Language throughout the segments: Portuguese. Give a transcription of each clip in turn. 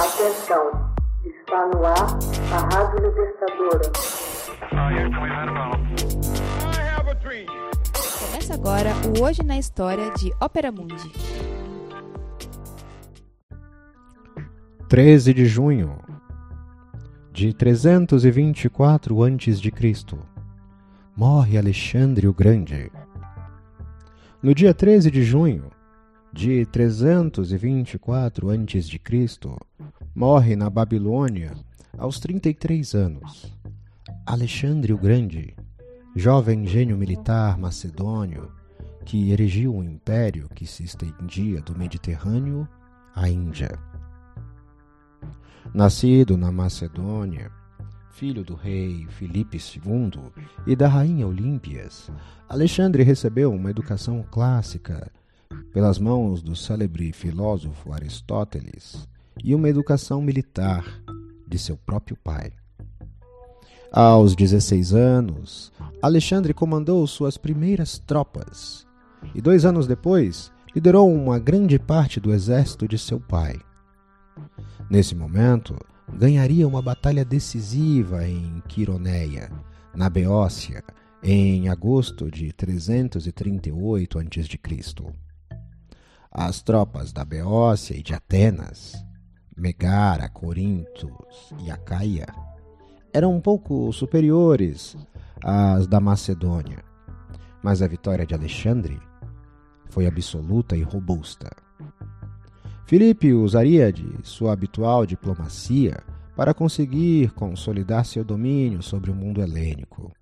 Atenção, está no ar a Rádio Libertadora. Começa agora o Hoje na História de Ópera Mundi. 13 de junho de 324 a.C. Morre Alexandre o Grande. No dia 13 de junho de 324 a.C., morre na Babilônia aos 33 anos. Alexandre o Grande, jovem gênio militar macedônio que erigiu um império que se estendia do Mediterrâneo à Índia. Nascido na Macedônia, filho do rei Filipe II e da rainha Olímpias, Alexandre recebeu uma educação clássica pelas mãos do célebre filósofo Aristóteles e uma educação militar de seu próprio pai. Aos 16 anos, Alexandre comandou suas primeiras tropas e, dois anos depois, liderou uma grande parte do exército de seu pai. Nesse momento, ganharia uma batalha decisiva em Quironeia, na Beócia, em agosto de 338 a.C. As tropas da Beócia e de Atenas, Megara, Corintos e Acaia eram um pouco superiores às da Macedônia, mas a vitória de Alexandre foi absoluta e robusta. Filipe usaria de sua habitual diplomacia para conseguir consolidar seu domínio sobre o mundo helênico.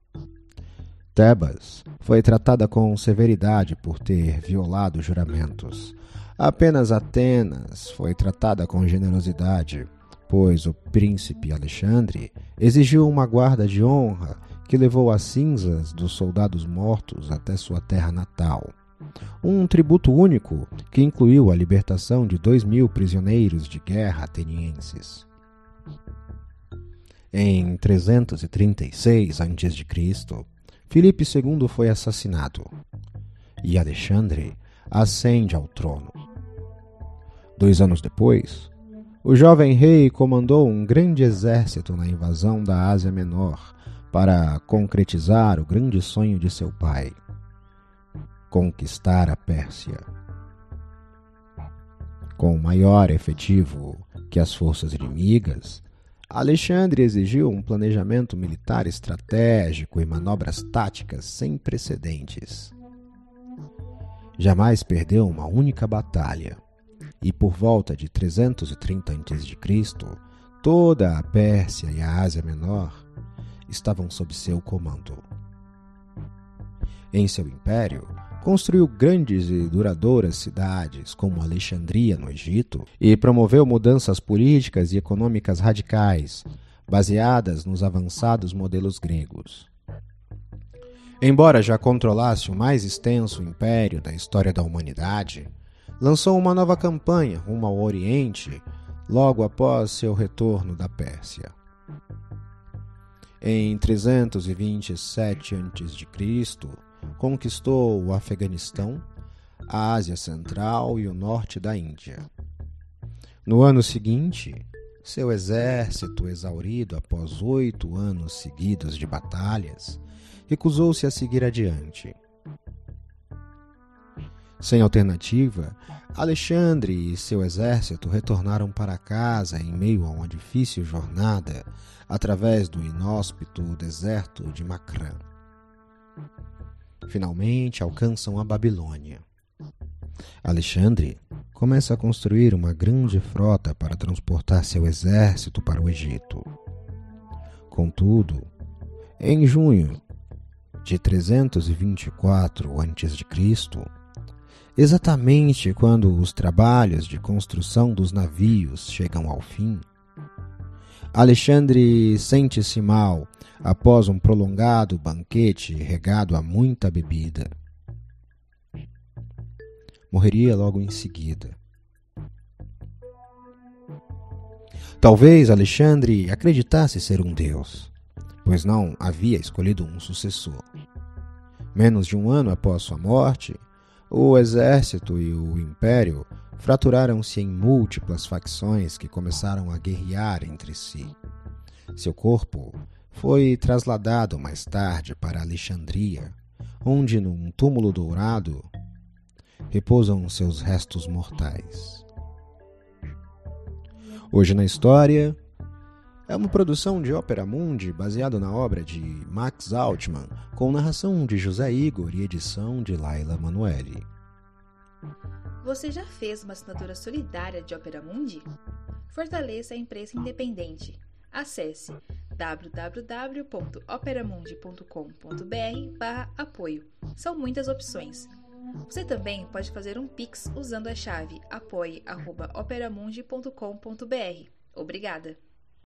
Tebas foi tratada com severidade por ter violado juramentos, Apenas Atenas foi tratada com generosidade, pois o príncipe Alexandre exigiu uma guarda de honra que levou as cinzas dos soldados mortos até sua terra natal. Um tributo único que incluiu a libertação de dois mil prisioneiros de guerra atenienses. Em 336 a.C., Filipe II foi assassinado e Alexandre ascende ao trono. Dois anos depois, o jovem rei comandou um grande exército na invasão da Ásia Menor para concretizar o grande sonho de seu pai: conquistar a Pérsia. Com maior efetivo que as forças inimigas, Alexandre exigiu um planejamento militar estratégico e manobras táticas sem precedentes. Jamais perdeu uma única batalha e por volta de 330 a.C., toda a Pérsia e a Ásia Menor estavam sob seu comando. Em seu império, construiu grandes e duradouras cidades, como Alexandria, no Egito, e promoveu mudanças políticas e econômicas radicais, baseadas nos avançados modelos gregos. Embora já controlasse o mais extenso império da história da humanidade, lançou uma nova campanha rumo ao Oriente logo após seu retorno da Pérsia. Em 327 a.C., conquistou o Afeganistão, a Ásia Central e o norte da Índia. No ano seguinte, seu exército, exaurido após oito anos seguidos de batalhas, recusou-se a seguir adiante. Sem alternativa, Alexandre e seu exército retornaram para casa em meio a uma difícil jornada através do inóspito deserto de Macrã. Finalmente alcançam a Babilônia. Alexandre começa a construir uma grande frota para transportar seu exército para o Egito. Contudo, em junho de 324 a.C., Exatamente quando os trabalhos de construção dos navios chegam ao fim, Alexandre sente-se mal após um prolongado banquete regado a muita bebida. Morreria logo em seguida. Talvez Alexandre acreditasse ser um deus, pois não havia escolhido um sucessor. Menos de um ano após sua morte, o exército e o império fraturaram-se em múltiplas facções que começaram a guerrear entre si. Seu corpo foi trasladado mais tarde para Alexandria, onde, num túmulo dourado, repousam seus restos mortais. Hoje na História é uma produção de Ópera Mundi baseado na obra de Max Altman, com narração de José Igor e edição de Laila Manuelli. Você já fez uma assinatura solidária de Opera Mundi? Fortaleça a imprensa independente. Acesse www.operamundi.com.br/apoio. São muitas opções. Você também pode fazer um Pix usando a chave apoie.operamundi.com.br. Obrigada!